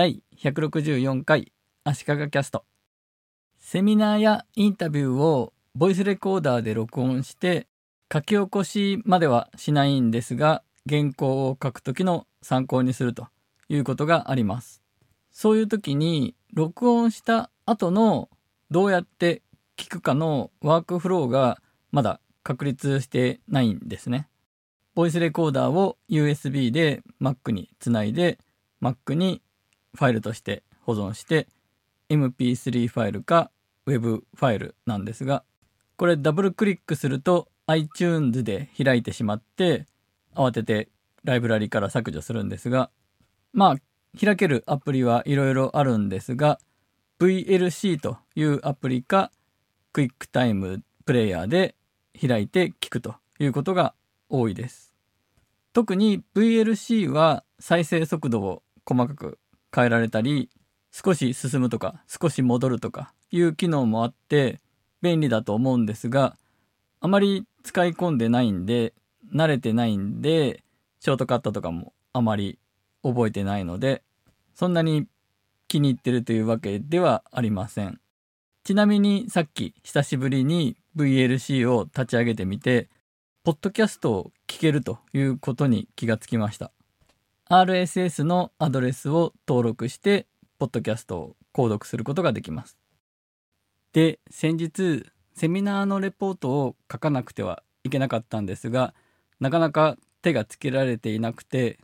第164回足利キャストセミナーやインタビューをボイスレコーダーで録音して書き起こしまではしないんですが原稿を書くときの参考にするということがありますそういう時に録音した後のどうやって聞くかのワークフローがまだ確立してないんですね。ボイスレコーダーを USB で Mac につないで Mac にファイルとして保存して MP3 ファイルか Web ファイルなんですがこれダブルクリックすると iTunes で開いてしまって慌ててライブラリから削除するんですがまあ開けるアプリはいろいろあるんですが VLC というアプリかクイックタイムプレイヤーで開いて聞くということが多いです。特に VLC は再生速度を細かく変えられたり少し進むとか少し戻るとかいう機能もあって便利だと思うんですがあまり使い込んでないんで慣れてないんでショートカットとかもあまり覚えてないのでそんなに気に入ってるというわけではありません。ちなみにさっき久しぶりに VLC を立ち上げてみて、ポッドキャストを聞けるということに気がつきました。RSS のアドレスを登録して、ポッドキャストを購読することができます。で、先日、セミナーのレポートを書かなくてはいけなかったんですが、なかなか手がつけられていなくて、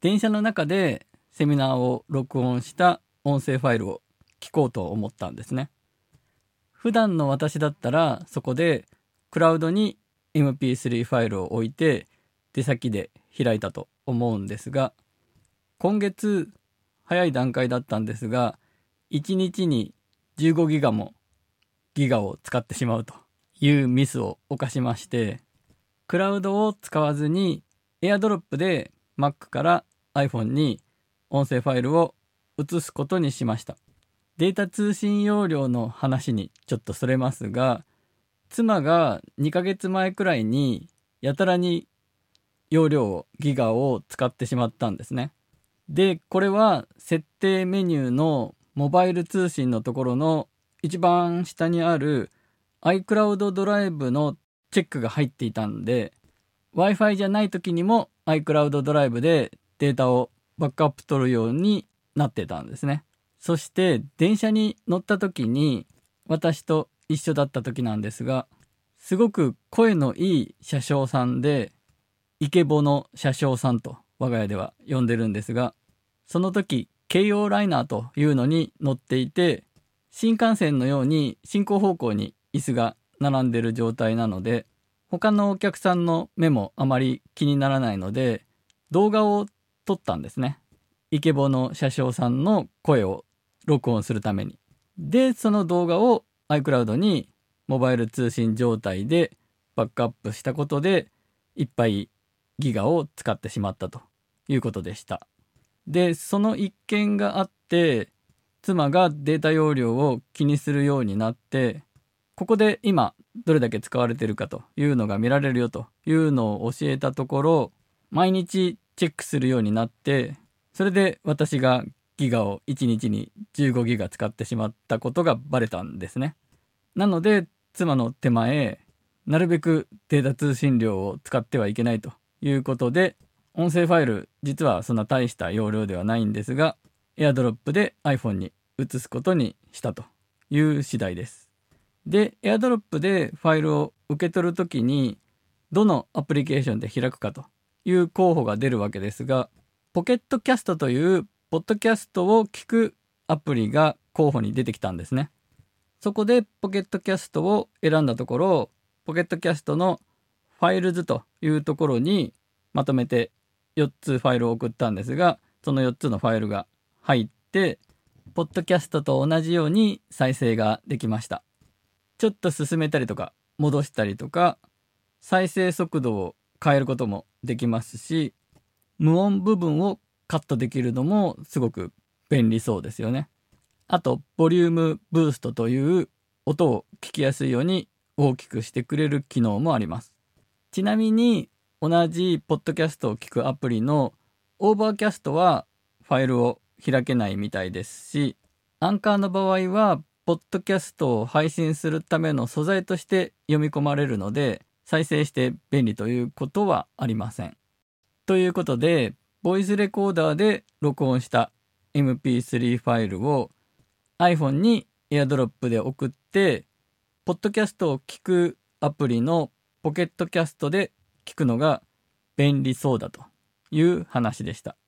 電車の中でセミナーを録音した音声ファイルを聞こうと思ったんですね。普段の私だったらそこでクラウドに MP3 ファイルを置いて出先で開いたと思うんですが今月早い段階だったんですが1日に15ギガもギガを使ってしまうというミスを犯しましてクラウドを使わずに AirDrop で Mac から iPhone に音声ファイルを移すことにしました。データ通信容量の話にちょっとそれますが、妻が2ヶ月前くらいにやたらに容量ギガを使ってしまったんですね。で、これは設定メニューのモバイル通信のところの一番下にある iCloud ドライブのチェックが入っていたんで Wi-Fi じゃない時にも iCloud ドライブでデータをバックアップ取るようになってたんですね。そして電車に乗った時に私と一緒だった時なんですがすごく声のいい車掌さんでイケボの車掌さんと我が家では呼んでるんですがその時京葉ライナーというのに乗っていて新幹線のように進行方向に椅子が並んでる状態なので他のお客さんの目もあまり気にならないので動画を撮ったんですね。イケボの車掌さんの声を録音するために。で、その動画を iCloud にモバイル通信状態でバックアップしたことでいっぱいギガを使ってしまったということでした。で、その一件があって妻がデータ容量を気にするようになってここで今どれだけ使われてるかというのが見られるよというのを教えたところ毎日チェックするようになってそれで私がギガを1日に15ギガ使ってしまったことがバレたんですね。なので妻の手前なるべくデータ通信量を使ってはいけないということで音声ファイル実はそんな大した容量ではないんですが AirDrop で iPhone に移すことにしたという次第です。で AirDrop でファイルを受け取るときにどのアプリケーションで開くかという候補が出るわけですが、ポケットキャストというポッドキャストを聞くアプリが候補に出てきたんですね。そこでポケットキャストを選んだところ、ポケットキャストの Files というところにまとめて4つファイルを送ったんですが、その4つのファイルが入って、ポッドキャストと同じように再生ができました。ちょっと進めたりとか戻したりとか、再生速度を変えることもできますし無音部分をカットできるのもすごく便利そうですよね。あと Volume Boost という音を聞きやすいように大きくしてくれる機能もあります。ちなみに同じポッドキャストを聞くアプリのオーバーキャストはファイルを開けないみたいですし、アンカーの場合は、ポッドキャストを配信するための素材として読み込まれるので、再生して便利ということはありません。ということで、ボイスレコーダーで録音した MP3 ファイルを iPhone に AirDrop で送って、ポッドキャストを聞くアプリのポケットキャストで聞くのが便利そうだという話でした。